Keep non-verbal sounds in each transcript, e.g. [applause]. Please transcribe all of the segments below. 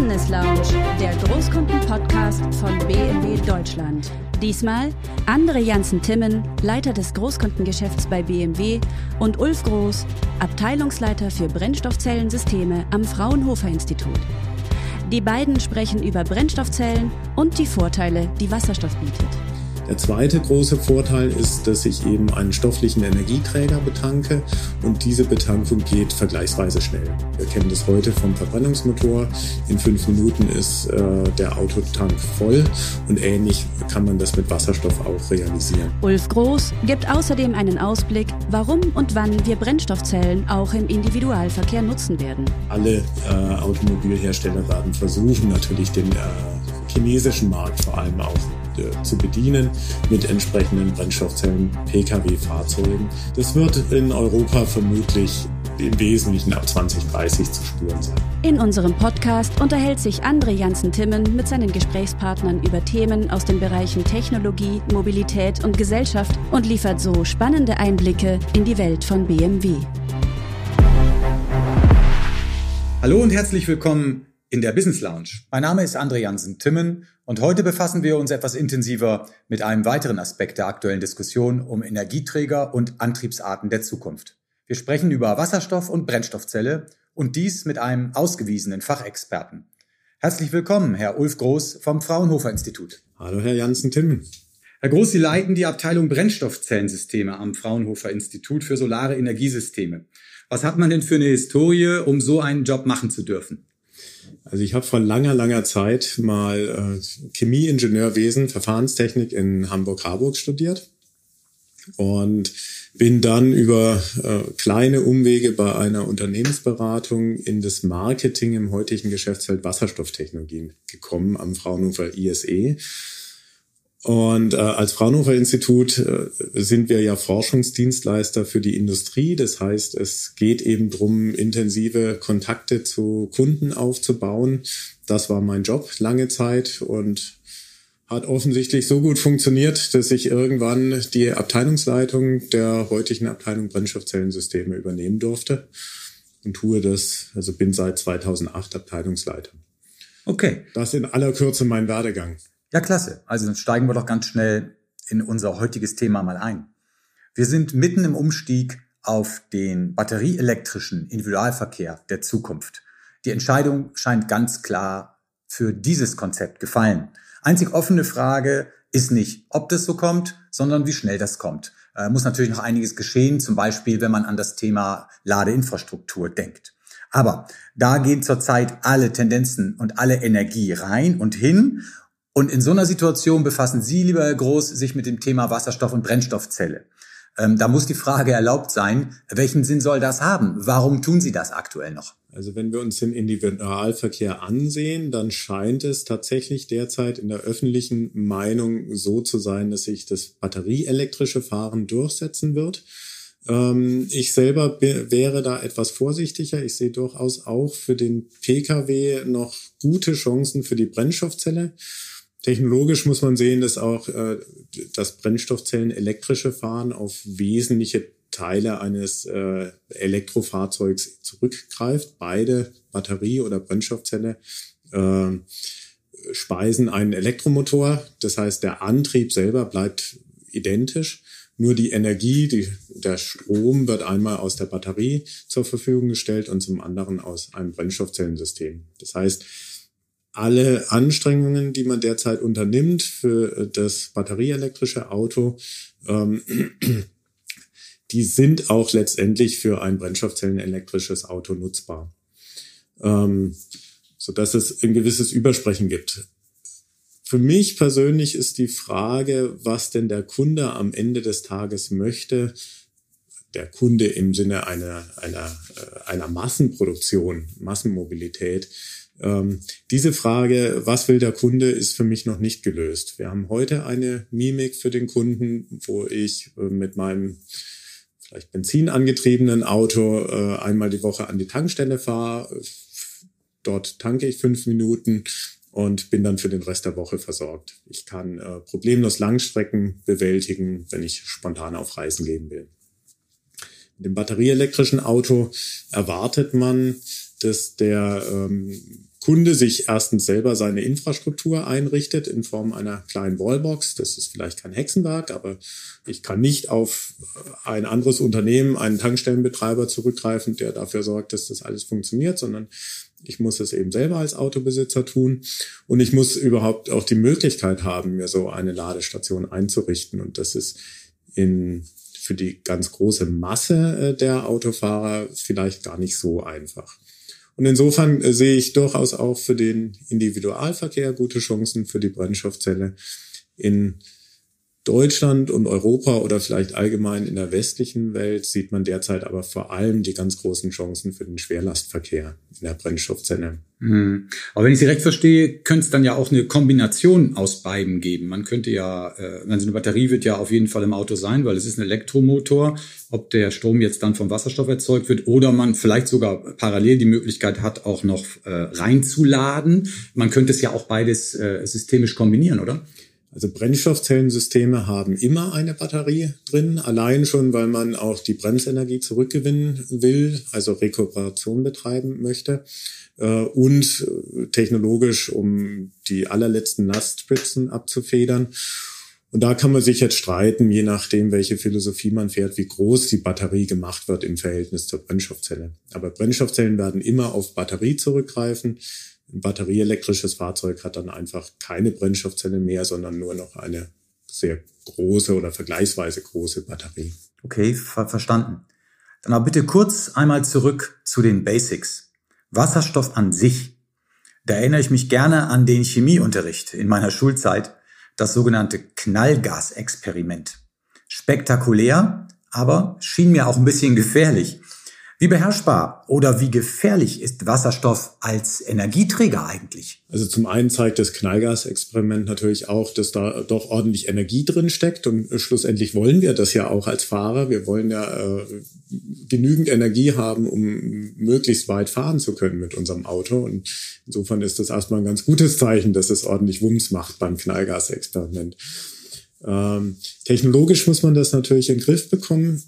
Business Lounge, der Großkunden-Podcast von BMW Deutschland. Diesmal Andre Janssen-Timmen, Leiter des Großkundengeschäfts bei BMW und Ulf Groß, Abteilungsleiter für Brennstoffzellensysteme am Fraunhofer Institut. Die beiden sprechen über Brennstoffzellen und die Vorteile, die Wasserstoff bietet. Der zweite große Vorteil ist, dass ich eben einen stofflichen Energieträger betanke und diese Betankung geht vergleichsweise schnell. Wir kennen das heute vom Verbrennungsmotor. In fünf Minuten ist äh, der Autotank voll und ähnlich kann man das mit Wasserstoff auch realisieren. Ulf Groß gibt außerdem einen Ausblick, warum und wann wir Brennstoffzellen auch im Individualverkehr nutzen werden. Alle äh, Automobilhersteller werden versuchen, natürlich den äh, chinesischen Markt vor allem auch äh, zu bedienen mit entsprechenden Brennstoffzellen Pkw-Fahrzeugen. Das wird in Europa vermutlich im Wesentlichen ab 2030 zu spüren sein. In unserem Podcast unterhält sich André Janssen-Timmen mit seinen Gesprächspartnern über Themen aus den Bereichen Technologie, Mobilität und Gesellschaft und liefert so spannende Einblicke in die Welt von BMW. Hallo und herzlich willkommen in der Business Lounge. Mein Name ist André Jansen-Timmen und heute befassen wir uns etwas intensiver mit einem weiteren Aspekt der aktuellen Diskussion um Energieträger und Antriebsarten der Zukunft. Wir sprechen über Wasserstoff und Brennstoffzelle und dies mit einem ausgewiesenen Fachexperten. Herzlich willkommen, Herr Ulf Groß vom Fraunhofer Institut. Hallo, Herr Jansen-Timmen. Herr Groß, Sie leiten die Abteilung Brennstoffzellensysteme am Fraunhofer Institut für solare Energiesysteme. Was hat man denn für eine Historie, um so einen Job machen zu dürfen? Also ich habe vor langer, langer Zeit mal äh, Chemieingenieurwesen, Verfahrenstechnik in Hamburg-Harburg studiert und bin dann über äh, kleine Umwege bei einer Unternehmensberatung in das Marketing im heutigen Geschäftsfeld Wasserstofftechnologien gekommen am Fraunhofer ISE und äh, als Fraunhofer Institut äh, sind wir ja Forschungsdienstleister für die Industrie. Das heißt, es geht eben drum, intensive Kontakte zu Kunden aufzubauen. Das war mein Job lange Zeit und hat offensichtlich so gut funktioniert, dass ich irgendwann die Abteilungsleitung der heutigen Abteilung Brennstoffzellensysteme übernehmen durfte und tue das, also bin seit 2008 Abteilungsleiter. Okay. Das in aller Kürze mein Werdegang. Ja, klasse. Also dann steigen wir doch ganz schnell in unser heutiges Thema mal ein. Wir sind mitten im Umstieg auf den batterieelektrischen Individualverkehr der Zukunft. Die Entscheidung scheint ganz klar für dieses Konzept gefallen. Einzig offene Frage ist nicht, ob das so kommt, sondern wie schnell das kommt. Äh, muss natürlich noch einiges geschehen, zum Beispiel, wenn man an das Thema Ladeinfrastruktur denkt. Aber da gehen zurzeit alle Tendenzen und alle Energie rein und hin. Und in so einer Situation befassen Sie, lieber Herr Groß, sich mit dem Thema Wasserstoff und Brennstoffzelle. Ähm, da muss die Frage erlaubt sein, welchen Sinn soll das haben? Warum tun Sie das aktuell noch? Also wenn wir uns den Individualverkehr ansehen, dann scheint es tatsächlich derzeit in der öffentlichen Meinung so zu sein, dass sich das batterieelektrische Fahren durchsetzen wird. Ähm, ich selber wäre da etwas vorsichtiger. Ich sehe durchaus auch für den Pkw noch gute Chancen für die Brennstoffzelle. Technologisch muss man sehen, dass auch äh, das Brennstoffzellen elektrische Fahren auf wesentliche Teile eines äh, Elektrofahrzeugs zurückgreift. Beide Batterie oder Brennstoffzelle äh, speisen einen Elektromotor. Das heißt, der Antrieb selber bleibt identisch. Nur die Energie, die, der Strom wird einmal aus der Batterie zur Verfügung gestellt und zum anderen aus einem Brennstoffzellensystem. Das heißt, alle Anstrengungen, die man derzeit unternimmt für äh, das batterieelektrische Auto, ähm, [clears throat] die sind auch letztendlich für ein brennstoffzellenelektrisches Auto nutzbar. Ähm, so dass es ein gewisses Übersprechen gibt. Für mich persönlich ist die Frage, was denn der Kunde am Ende des Tages möchte, der Kunde im Sinne einer, einer, äh, einer Massenproduktion, Massenmobilität, ähm, diese Frage, was will der Kunde, ist für mich noch nicht gelöst. Wir haben heute eine Mimik für den Kunden, wo ich äh, mit meinem vielleicht benzinangetriebenen Auto äh, einmal die Woche an die Tankstelle fahre. Dort tanke ich fünf Minuten und bin dann für den Rest der Woche versorgt. Ich kann äh, problemlos Langstrecken bewältigen, wenn ich spontan auf Reisen gehen will. Mit dem batterieelektrischen Auto erwartet man, dass der ähm, Kunde sich erstens selber seine Infrastruktur einrichtet in Form einer kleinen Wallbox. Das ist vielleicht kein Hexenwerk, aber ich kann nicht auf ein anderes Unternehmen, einen Tankstellenbetreiber zurückgreifen, der dafür sorgt, dass das alles funktioniert, sondern ich muss es eben selber als Autobesitzer tun und ich muss überhaupt auch die Möglichkeit haben, mir so eine Ladestation einzurichten. Und das ist in, für die ganz große Masse äh, der Autofahrer vielleicht gar nicht so einfach. Und insofern äh, sehe ich durchaus auch für den Individualverkehr gute Chancen für die Brennstoffzelle in Deutschland und Europa oder vielleicht allgemein in der westlichen Welt sieht man derzeit aber vor allem die ganz großen Chancen für den Schwerlastverkehr in der Brennstoffzelle. Hm. Aber wenn ich Sie recht verstehe, könnte es dann ja auch eine Kombination aus beiden geben. Man könnte ja, äh, also eine Batterie wird ja auf jeden Fall im Auto sein, weil es ist ein Elektromotor. Ob der Strom jetzt dann vom Wasserstoff erzeugt wird oder man vielleicht sogar parallel die Möglichkeit hat, auch noch äh, reinzuladen. Man könnte es ja auch beides äh, systemisch kombinieren, oder? Also Brennstoffzellensysteme haben immer eine Batterie drin, allein schon, weil man auch die Bremsenergie zurückgewinnen will, also Rekuperation betreiben möchte äh, und technologisch, um die allerletzten Lastspitzen abzufedern. Und da kann man sich jetzt streiten, je nachdem, welche Philosophie man fährt, wie groß die Batterie gemacht wird im Verhältnis zur Brennstoffzelle. Aber Brennstoffzellen werden immer auf Batterie zurückgreifen. Ein batterieelektrisches Fahrzeug hat dann einfach keine Brennstoffzelle mehr, sondern nur noch eine sehr große oder vergleichsweise große Batterie. Okay, ver verstanden. Dann aber bitte kurz einmal zurück zu den Basics. Wasserstoff an sich. Da erinnere ich mich gerne an den Chemieunterricht in meiner Schulzeit, das sogenannte Knallgasexperiment. Spektakulär, aber schien mir auch ein bisschen gefährlich. Wie beherrschbar oder wie gefährlich ist Wasserstoff als Energieträger eigentlich? Also zum einen zeigt das Knallgasexperiment natürlich auch, dass da doch ordentlich Energie drin steckt und schlussendlich wollen wir das ja auch als Fahrer. Wir wollen ja äh, genügend Energie haben, um möglichst weit fahren zu können mit unserem Auto und insofern ist das erstmal ein ganz gutes Zeichen, dass es ordentlich Wumms macht beim Knallgasexperiment. Ähm, technologisch muss man das natürlich in den Griff bekommen.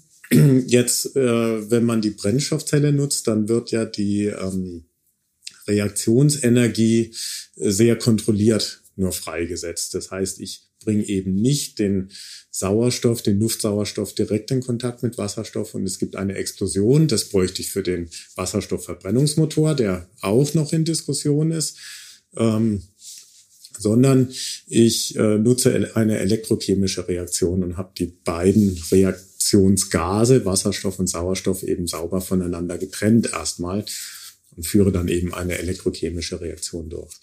Jetzt, äh, wenn man die Brennstoffzelle nutzt, dann wird ja die ähm, Reaktionsenergie sehr kontrolliert nur freigesetzt. Das heißt, ich bringe eben nicht den Sauerstoff, den Luftsauerstoff direkt in Kontakt mit Wasserstoff und es gibt eine Explosion. Das bräuchte ich für den Wasserstoffverbrennungsmotor, der auch noch in Diskussion ist. Ähm, sondern ich äh, nutze eine elektrochemische Reaktion und habe die beiden Reaktionen Reaktionsgase, Wasserstoff und Sauerstoff, eben sauber voneinander getrennt erstmal und führe dann eben eine elektrochemische Reaktion durch.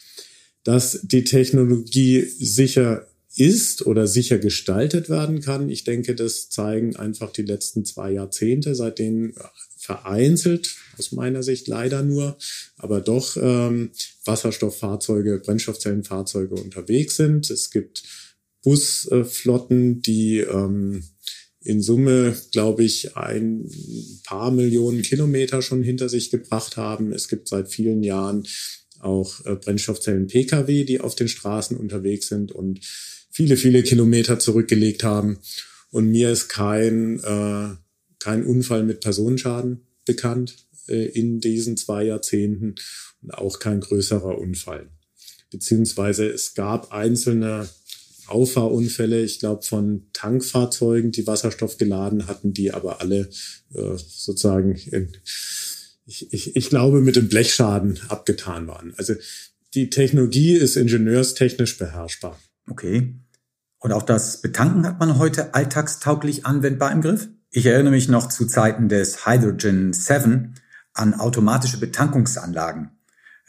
Dass die Technologie sicher ist oder sicher gestaltet werden kann, ich denke, das zeigen einfach die letzten zwei Jahrzehnte, seitdem vereinzelt, aus meiner Sicht leider nur, aber doch ähm, Wasserstofffahrzeuge, Brennstoffzellenfahrzeuge unterwegs sind. Es gibt Busflotten, die ähm, in Summe, glaube ich, ein paar Millionen Kilometer schon hinter sich gebracht haben. Es gibt seit vielen Jahren auch äh, Brennstoffzellen-Pkw, die auf den Straßen unterwegs sind und viele, viele Kilometer zurückgelegt haben. Und mir ist kein, äh, kein Unfall mit Personenschaden bekannt äh, in diesen zwei Jahrzehnten und auch kein größerer Unfall. Beziehungsweise es gab einzelne Auffahrunfälle, ich glaube, von Tankfahrzeugen, die Wasserstoff geladen hatten, die aber alle äh, sozusagen, in, ich, ich, ich glaube, mit dem Blechschaden abgetan waren. Also die Technologie ist ingenieurstechnisch beherrschbar. Okay. Und auch das Betanken hat man heute alltagstauglich anwendbar im Griff? Ich erinnere mich noch zu Zeiten des Hydrogen 7 an automatische Betankungsanlagen.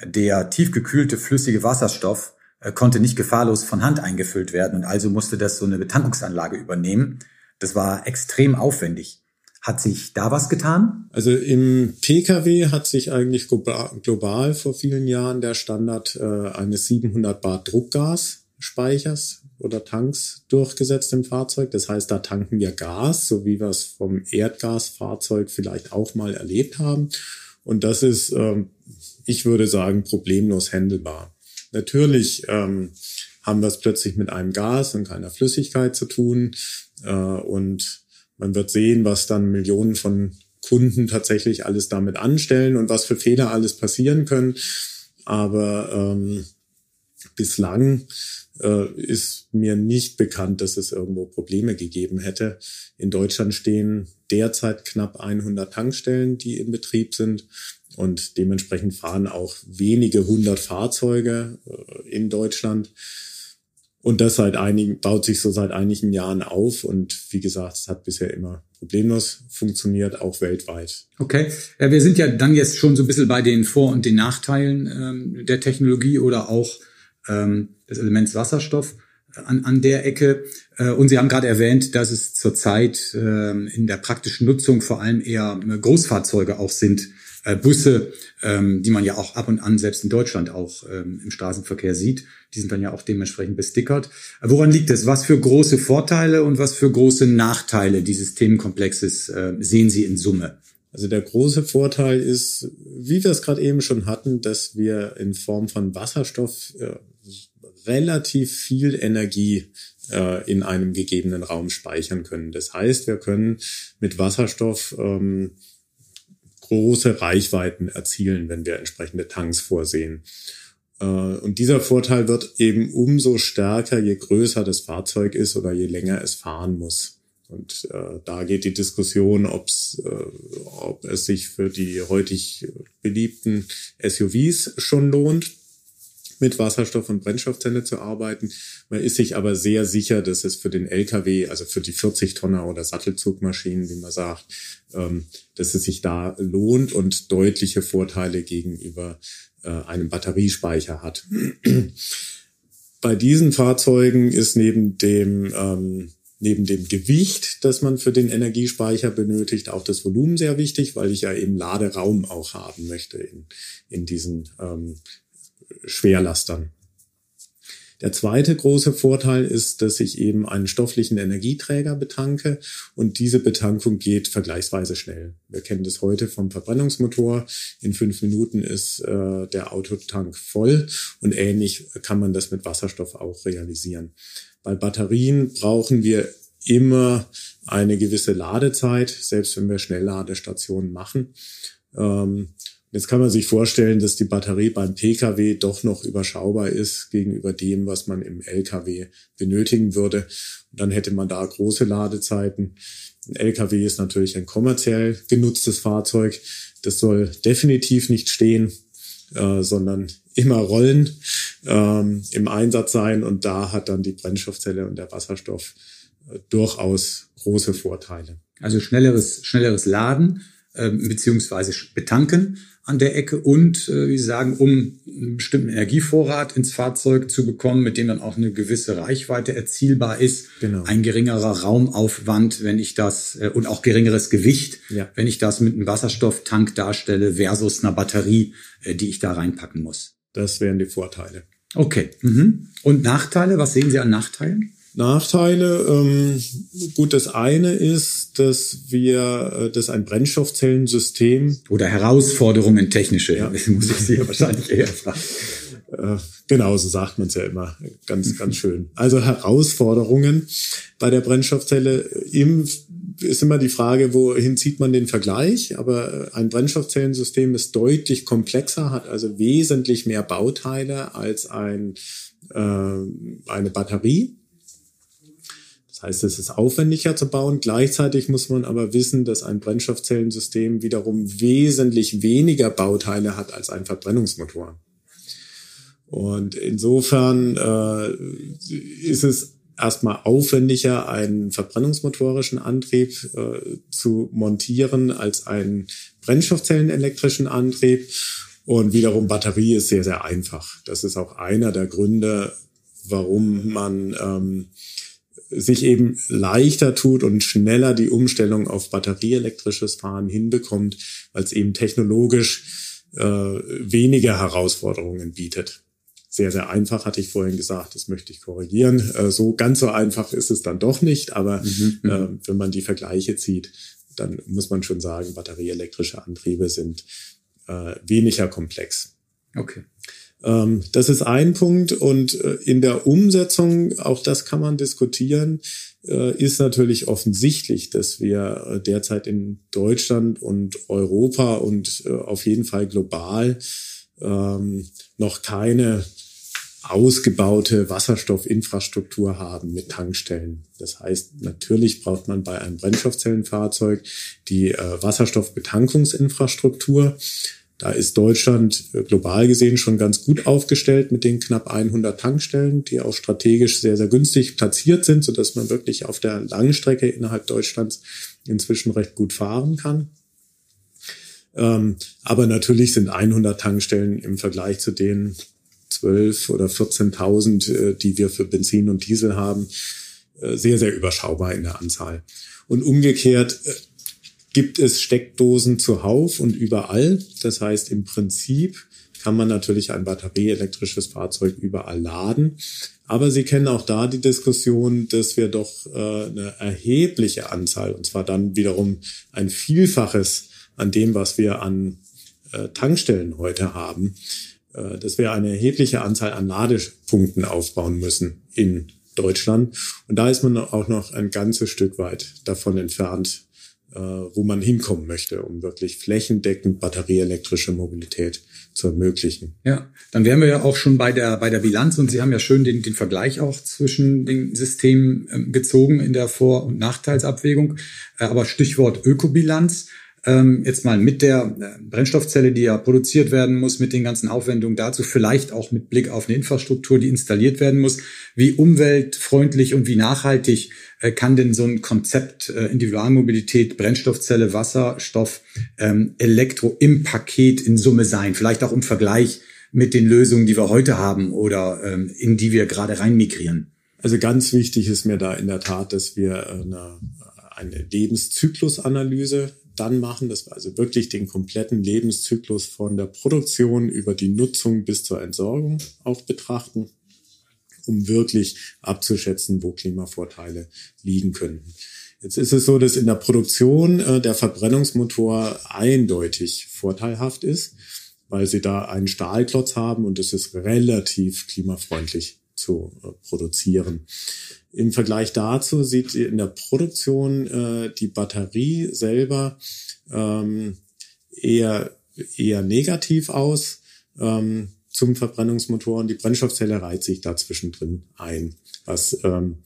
Der tiefgekühlte flüssige Wasserstoff konnte nicht gefahrlos von Hand eingefüllt werden und also musste das so eine Betankungsanlage übernehmen. Das war extrem aufwendig. Hat sich da was getan? Also im Pkw hat sich eigentlich global vor vielen Jahren der Standard äh, eines 700 Bar Druckgasspeichers oder Tanks durchgesetzt im Fahrzeug. Das heißt, da tanken wir Gas, so wie wir es vom Erdgasfahrzeug vielleicht auch mal erlebt haben. Und das ist, äh, ich würde sagen, problemlos handelbar. Natürlich ähm, haben wir es plötzlich mit einem Gas und keiner Flüssigkeit zu tun. Äh, und man wird sehen, was dann Millionen von Kunden tatsächlich alles damit anstellen und was für Fehler alles passieren können. aber ähm, bislang äh, ist mir nicht bekannt, dass es irgendwo Probleme gegeben hätte. In Deutschland stehen derzeit knapp 100 Tankstellen, die in Betrieb sind. Und dementsprechend fahren auch wenige hundert Fahrzeuge äh, in Deutschland. Und das seit einigen, baut sich so seit einigen Jahren auf. Und wie gesagt, es hat bisher immer problemlos funktioniert, auch weltweit. Okay. Ja, wir sind ja dann jetzt schon so ein bisschen bei den Vor- und den Nachteilen ähm, der Technologie oder auch ähm, des Elements Wasserstoff an, an der Ecke. Äh, und Sie haben gerade erwähnt, dass es zurzeit äh, in der praktischen Nutzung vor allem eher äh, Großfahrzeuge auch sind, äh, Busse, ähm, die man ja auch ab und an selbst in Deutschland auch ähm, im Straßenverkehr sieht. Die sind dann ja auch dementsprechend bestickert. Äh, woran liegt es? Was für große Vorteile und was für große Nachteile dieses Themenkomplexes äh, sehen Sie in Summe? Also der große Vorteil ist, wie wir es gerade eben schon hatten, dass wir in Form von Wasserstoff äh, relativ viel Energie äh, in einem gegebenen Raum speichern können. Das heißt, wir können mit Wasserstoff ähm, große Reichweiten erzielen, wenn wir entsprechende Tanks vorsehen. Äh, und dieser Vorteil wird eben umso stärker, je größer das Fahrzeug ist oder je länger es fahren muss. Und äh, da geht die Diskussion, ob's, äh, ob es sich für die heutig beliebten SUVs schon lohnt, mit Wasserstoff- und Brennstoffzelle zu arbeiten. Man ist sich aber sehr sicher, dass es für den LKW, also für die 40-Tonner oder Sattelzugmaschinen, wie man sagt, ähm, dass es sich da lohnt und deutliche Vorteile gegenüber äh, einem Batteriespeicher hat. [clears throat] Bei diesen Fahrzeugen ist neben dem ähm, neben dem Gewicht, das man für den Energiespeicher benötigt, auch das Volumen sehr wichtig, weil ich ja eben Laderaum auch haben möchte in, in diesen ähm, Schwerlastern. Der zweite große Vorteil ist, dass ich eben einen stofflichen Energieträger betanke und diese Betankung geht vergleichsweise schnell. Wir kennen das heute vom Verbrennungsmotor. In fünf Minuten ist äh, der Autotank voll und ähnlich kann man das mit Wasserstoff auch realisieren. Bei Batterien brauchen wir immer eine gewisse Ladezeit, selbst wenn wir Schnellladestationen machen. Ähm, Jetzt kann man sich vorstellen, dass die Batterie beim Pkw doch noch überschaubar ist gegenüber dem, was man im Lkw benötigen würde. Und dann hätte man da große Ladezeiten. Ein Lkw ist natürlich ein kommerziell genutztes Fahrzeug. Das soll definitiv nicht stehen, äh, sondern immer rollen, ähm, im Einsatz sein. Und da hat dann die Brennstoffzelle und der Wasserstoff äh, durchaus große Vorteile. Also schnelleres, schnelleres Laden beziehungsweise betanken an der Ecke und, äh, wie Sie sagen, um einen bestimmten Energievorrat ins Fahrzeug zu bekommen, mit dem dann auch eine gewisse Reichweite erzielbar ist. Genau. Ein geringerer Raumaufwand, wenn ich das, äh, und auch geringeres Gewicht, ja. wenn ich das mit einem Wasserstofftank darstelle versus einer Batterie, äh, die ich da reinpacken muss. Das wären die Vorteile. Okay. Mhm. Und Nachteile? Was sehen Sie an Nachteilen? Nachteile, ähm, gut, das eine ist, dass wir, äh, dass ein Brennstoffzellensystem oder Herausforderungen technische, ja. [laughs] muss ich Sie ja [laughs] wahrscheinlich eher fragen. Äh, genau, so sagt man es ja immer, ganz, ganz schön. Also Herausforderungen bei der Brennstoffzelle im ist immer die Frage, wohin zieht man den Vergleich? Aber ein Brennstoffzellensystem ist deutlich komplexer, hat also wesentlich mehr Bauteile als ein, äh, eine Batterie. Das heißt, es ist aufwendiger zu bauen. Gleichzeitig muss man aber wissen, dass ein Brennstoffzellensystem wiederum wesentlich weniger Bauteile hat als ein Verbrennungsmotor. Und insofern äh, ist es erstmal aufwendiger, einen verbrennungsmotorischen Antrieb äh, zu montieren als einen Brennstoffzellenelektrischen Antrieb. Und wiederum Batterie ist sehr, sehr einfach. Das ist auch einer der Gründe, warum man ähm, sich eben leichter tut und schneller die Umstellung auf batterieelektrisches Fahren hinbekommt, weil es eben technologisch äh, weniger Herausforderungen bietet. Sehr, sehr einfach, hatte ich vorhin gesagt, das möchte ich korrigieren. Äh, so ganz so einfach ist es dann doch nicht, aber mhm, mhm. äh, wenn man die Vergleiche zieht, dann muss man schon sagen, batterieelektrische Antriebe sind äh, weniger komplex. Okay. Ähm, das ist ein Punkt. Und äh, in der Umsetzung, auch das kann man diskutieren, äh, ist natürlich offensichtlich, dass wir äh, derzeit in Deutschland und Europa und auf jeden Fall global ähm, noch keine ausgebaute Wasserstoffinfrastruktur haben mit Tankstellen. Das heißt, natürlich braucht man bei einem Brennstoffzellenfahrzeug die äh, Wasserstoffbetankungsinfrastruktur. Da ist Deutschland äh, global gesehen schon ganz gut aufgestellt mit den knapp 100 Tankstellen, die auch strategisch sehr, sehr günstig platziert sind, sodass man wirklich auf der langen Strecke innerhalb Deutschlands inzwischen recht gut fahren kann. Ähm, aber natürlich sind 100 Tankstellen im Vergleich zu den 12 oder 14.000, äh, die wir für Benzin und Diesel haben, äh, sehr, sehr überschaubar in der Anzahl. Und umgekehrt gibt es Steckdosen zuhauf und überall. Das heißt, im Prinzip kann man natürlich ein batterieelektrisches Fahrzeug überall laden. Aber Sie kennen auch da die Diskussion, dass wir doch äh, eine erhebliche Anzahl, und zwar dann wiederum ein Vielfaches an dem, was wir an äh, Tankstellen heute haben, äh, dass wir eine erhebliche Anzahl an Ladepunkten aufbauen müssen in Deutschland. Und da ist man auch noch ein ganzes Stück weit davon entfernt, wo man hinkommen möchte, um wirklich flächendeckend batterieelektrische Mobilität zu ermöglichen. Ja, dann wären wir ja auch schon bei der, bei der Bilanz und Sie haben ja schön den, den Vergleich auch zwischen den Systemen ähm, gezogen in der Vor- und Nachteilsabwägung. Äh, aber Stichwort Ökobilanz ähm, jetzt mal mit der äh, Brennstoffzelle, die ja produziert werden muss, mit den ganzen Aufwendungen dazu, vielleicht auch mit Blick auf eine Infrastruktur, die installiert werden muss. Wie umweltfreundlich und wie nachhaltig äh, kann denn so ein Konzept äh, Individualmobilität, Brennstoffzelle, Wasserstoff, ähm, Elektro im Paket in Summe sein? Vielleicht auch im Vergleich mit den Lösungen, die wir heute haben oder ähm, in die wir gerade reinmigrieren. Also ganz wichtig ist mir da in der Tat, dass wir eine, eine Lebenszyklusanalyse dann machen, dass wir also wirklich den kompletten Lebenszyklus von der Produktion über die Nutzung bis zur Entsorgung auch betrachten, um wirklich abzuschätzen, wo Klimavorteile liegen könnten. Jetzt ist es so, dass in der Produktion äh, der Verbrennungsmotor eindeutig vorteilhaft ist, weil sie da einen Stahlklotz haben und es ist relativ klimafreundlich zu äh, produzieren. Im Vergleich dazu sieht in der Produktion äh, die Batterie selber ähm, eher, eher negativ aus ähm, zum Verbrennungsmotor und die Brennstoffzelle reiht sich dazwischen drin ein, was ähm,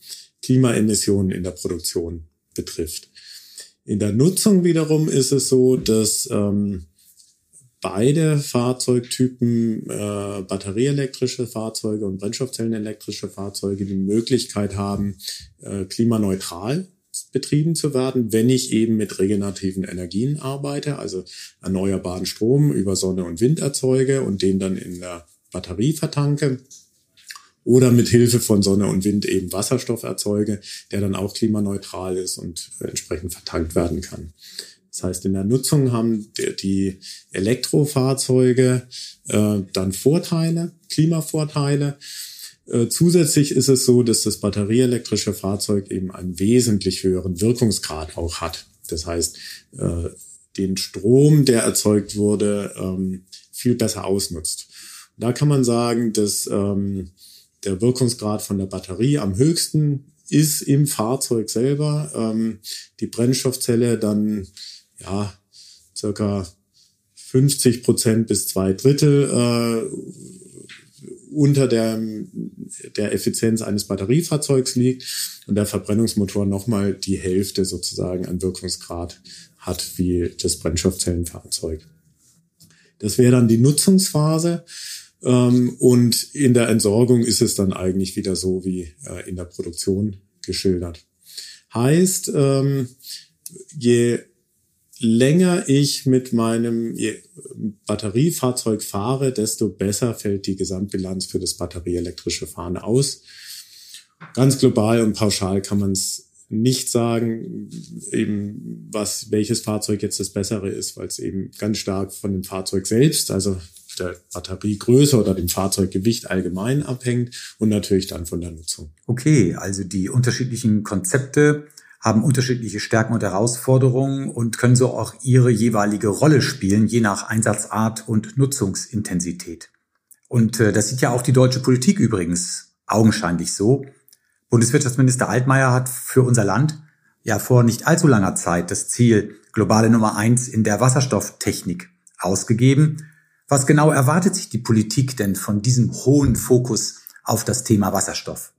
Klimaemissionen in der Produktion betrifft. In der Nutzung wiederum ist es so, dass ähm, beide Fahrzeugtypen, äh, batterieelektrische Fahrzeuge und Brennstoffzellenelektrische Fahrzeuge, die Möglichkeit haben, äh, klimaneutral betrieben zu werden, wenn ich eben mit regenerativen Energien arbeite, also erneuerbaren Strom über Sonne und Wind erzeuge und den dann in der Batterie vertanke oder mit Hilfe von Sonne und Wind eben Wasserstoff erzeuge, der dann auch klimaneutral ist und entsprechend vertankt werden kann. Das heißt, in der Nutzung haben die Elektrofahrzeuge äh, dann Vorteile, Klimavorteile. Äh, zusätzlich ist es so, dass das batterieelektrische Fahrzeug eben einen wesentlich höheren Wirkungsgrad auch hat. Das heißt, äh, den Strom, der erzeugt wurde, ähm, viel besser ausnutzt. Da kann man sagen, dass ähm, der Wirkungsgrad von der Batterie am höchsten ist im Fahrzeug selber. Ähm, die Brennstoffzelle dann ja, circa 50 Prozent bis zwei Drittel äh, unter der, der Effizienz eines Batteriefahrzeugs liegt und der Verbrennungsmotor nochmal die Hälfte sozusagen an Wirkungsgrad hat wie das Brennstoffzellenfahrzeug. Das wäre dann die Nutzungsphase. Ähm, und in der Entsorgung ist es dann eigentlich wieder so wie äh, in der Produktion geschildert. Heißt, ähm, je länger ich mit meinem Batteriefahrzeug fahre, desto besser fällt die Gesamtbilanz für das batterieelektrische Fahren aus. Ganz global und pauschal kann man es nicht sagen, eben was, welches Fahrzeug jetzt das bessere ist, weil es eben ganz stark von dem Fahrzeug selbst, also der Batteriegröße oder dem Fahrzeuggewicht allgemein abhängt und natürlich dann von der Nutzung. Okay, also die unterschiedlichen Konzepte haben unterschiedliche Stärken und Herausforderungen und können so auch ihre jeweilige Rolle spielen, je nach Einsatzart und Nutzungsintensität. Und äh, das sieht ja auch die deutsche Politik übrigens augenscheinlich so. Bundeswirtschaftsminister Altmaier hat für unser Land ja vor nicht allzu langer Zeit das Ziel globale Nummer eins in der Wasserstofftechnik ausgegeben. Was genau erwartet sich die Politik denn von diesem hohen Fokus auf das Thema Wasserstoff?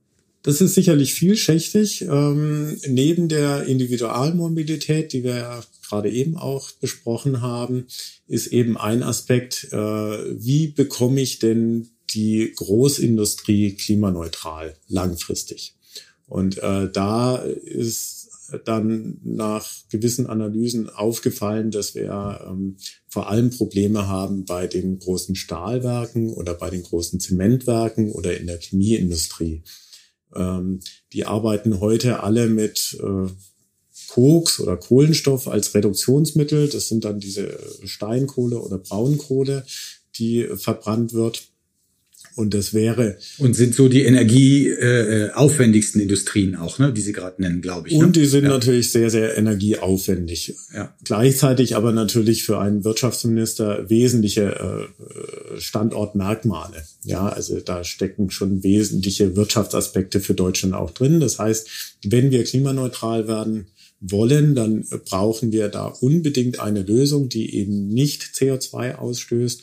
Das ist sicherlich vielschichtig. Ähm, neben der Individualmobilität, die wir ja gerade eben auch besprochen haben, ist eben ein Aspekt, äh, wie bekomme ich denn die Großindustrie klimaneutral langfristig? Und äh, da ist dann nach gewissen Analysen aufgefallen, dass wir ähm, vor allem Probleme haben bei den großen Stahlwerken oder bei den großen Zementwerken oder in der Chemieindustrie. Ähm, die arbeiten heute alle mit äh, Koks oder Kohlenstoff als Reduktionsmittel. Das sind dann diese Steinkohle oder Braunkohle, die verbrannt wird. Und das wäre. Und sind so die energieaufwendigsten äh, Industrien auch, ne, die Sie gerade nennen, glaube ich. Und ne? die sind ja. natürlich sehr, sehr energieaufwendig. Ja. Gleichzeitig aber natürlich für einen Wirtschaftsminister wesentliche äh, Standortmerkmale. Ja, also da stecken schon wesentliche Wirtschaftsaspekte für Deutschland auch drin. Das heißt, wenn wir klimaneutral werden, wollen, dann brauchen wir da unbedingt eine Lösung, die eben nicht CO2 ausstößt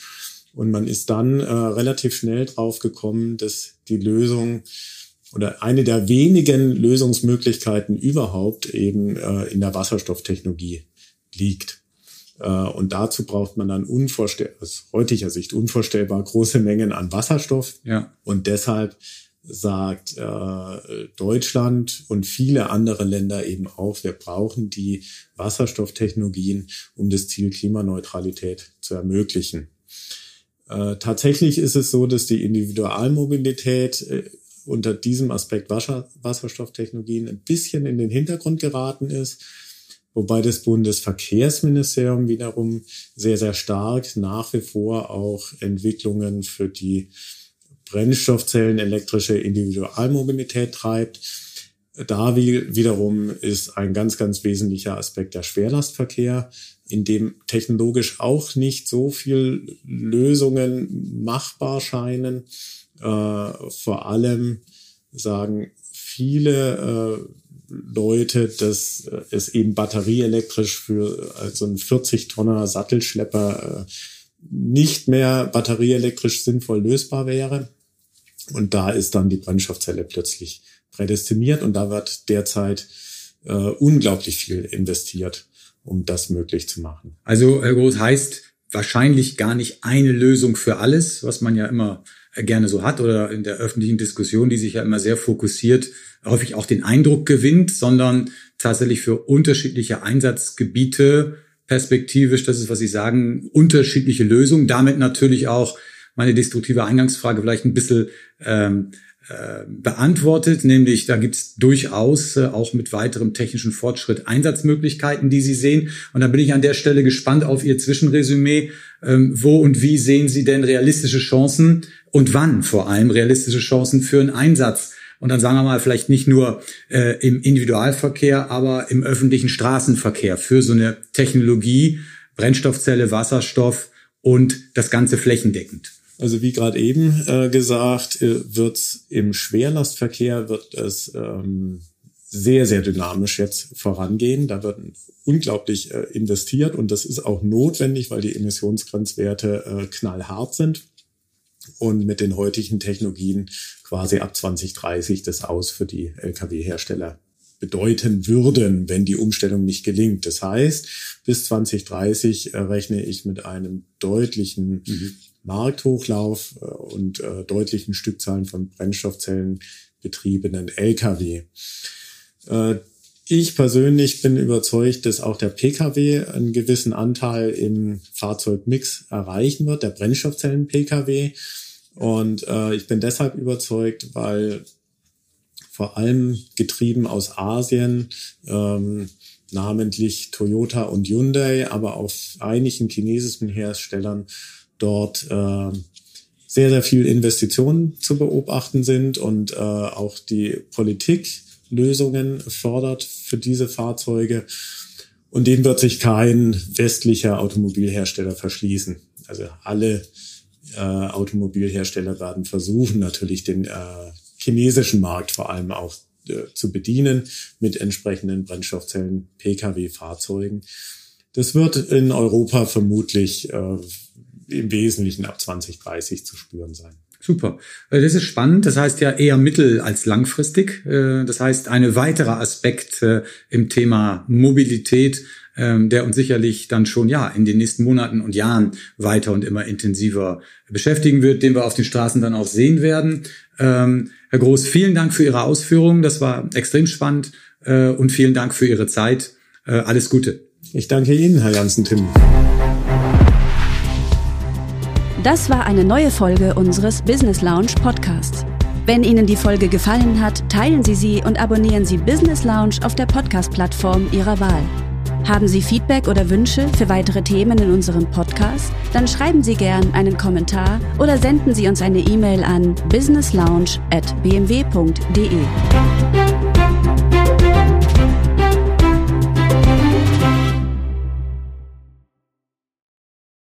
und man ist dann äh, relativ schnell drauf gekommen, dass die Lösung oder eine der wenigen Lösungsmöglichkeiten überhaupt eben äh, in der Wasserstofftechnologie liegt. Äh, und dazu braucht man dann unvorstellbar, aus heutiger Sicht unvorstellbar große Mengen an Wasserstoff. Ja. Und deshalb sagt äh, Deutschland und viele andere Länder eben auch, wir brauchen die Wasserstofftechnologien, um das Ziel Klimaneutralität zu ermöglichen. Äh, tatsächlich ist es so, dass die Individualmobilität äh, unter diesem Aspekt Wasser, Wasserstofftechnologien ein bisschen in den Hintergrund geraten ist, wobei das Bundesverkehrsministerium wiederum sehr, sehr stark nach wie vor auch Entwicklungen für die Brennstoffzellen elektrische Individualmobilität treibt. Da wiederum ist ein ganz, ganz wesentlicher Aspekt der Schwerlastverkehr in dem technologisch auch nicht so viel Lösungen machbar scheinen. Äh, vor allem sagen viele äh, Leute, dass äh, es eben batterieelektrisch für so also einen 40-Tonner Sattelschlepper äh, nicht mehr batterieelektrisch sinnvoll lösbar wäre. Und da ist dann die Brennstoffzelle plötzlich prädestiniert und da wird derzeit äh, unglaublich viel investiert um das möglich zu machen. Also, Herr Groß, heißt wahrscheinlich gar nicht eine Lösung für alles, was man ja immer gerne so hat oder in der öffentlichen Diskussion, die sich ja immer sehr fokussiert, häufig auch den Eindruck gewinnt, sondern tatsächlich für unterschiedliche Einsatzgebiete perspektivisch, das ist, was Sie sagen, unterschiedliche Lösungen, damit natürlich auch meine destruktive Eingangsfrage vielleicht ein bisschen ähm, äh, beantwortet, nämlich da gibt's durchaus äh, auch mit weiterem technischen Fortschritt Einsatzmöglichkeiten, die Sie sehen. Und da bin ich an der Stelle gespannt auf Ihr Zwischenresümee. Ähm, wo und wie sehen Sie denn realistische Chancen und wann vor allem realistische Chancen für einen Einsatz? Und dann sagen wir mal vielleicht nicht nur äh, im Individualverkehr, aber im öffentlichen Straßenverkehr für so eine Technologie, Brennstoffzelle, Wasserstoff und das Ganze flächendeckend. Also wie gerade eben äh, gesagt, äh, wird im Schwerlastverkehr wird es ähm, sehr, sehr dynamisch jetzt vorangehen. Da wird unglaublich äh, investiert und das ist auch notwendig, weil die Emissionsgrenzwerte äh, knallhart sind und mit den heutigen Technologien quasi ab 2030 das aus für die Lkw-Hersteller bedeuten würden, wenn die Umstellung nicht gelingt. Das heißt, bis 2030 äh, rechne ich mit einem deutlichen mhm. Markthochlauf äh, und äh, deutlichen Stückzahlen von Brennstoffzellen betriebenen Lkw. Äh, ich persönlich bin überzeugt, dass auch der Pkw einen gewissen Anteil im Fahrzeugmix erreichen wird, der Brennstoffzellen-Pkw. Und äh, ich bin deshalb überzeugt, weil vor allem getrieben aus Asien, ähm, namentlich Toyota und Hyundai, aber auch einigen chinesischen Herstellern dort äh, sehr, sehr viel Investitionen zu beobachten sind und äh, auch die Politik Lösungen fördert für diese Fahrzeuge. Und dem wird sich kein westlicher Automobilhersteller verschließen. Also alle äh, Automobilhersteller werden versuchen, natürlich den äh, chinesischen Markt vor allem auch äh, zu bedienen mit entsprechenden Brennstoffzellen Pkw-Fahrzeugen. Das wird in Europa vermutlich äh, im Wesentlichen ab 2030 zu spüren sein. Super. Äh, das ist spannend. Das heißt ja eher mittel- als langfristig. Äh, das heißt, ein weiterer Aspekt äh, im Thema Mobilität, ähm, der uns sicherlich dann schon ja in den nächsten Monaten und Jahren weiter und immer intensiver beschäftigen wird, den wir auf den Straßen dann auch sehen werden. Ähm, Herr Groß, vielen Dank für Ihre Ausführungen. Das war extrem spannend und vielen Dank für Ihre Zeit. Alles Gute. Ich danke Ihnen, Herr Jansen-Tim. Das war eine neue Folge unseres Business Lounge Podcasts. Wenn Ihnen die Folge gefallen hat, teilen Sie sie und abonnieren Sie Business Lounge auf der Podcast-Plattform Ihrer Wahl. Haben Sie Feedback oder Wünsche für weitere Themen in unserem Podcast? Dann schreiben Sie gern einen Kommentar oder senden Sie uns eine E-Mail an businesslounge@bmw.de.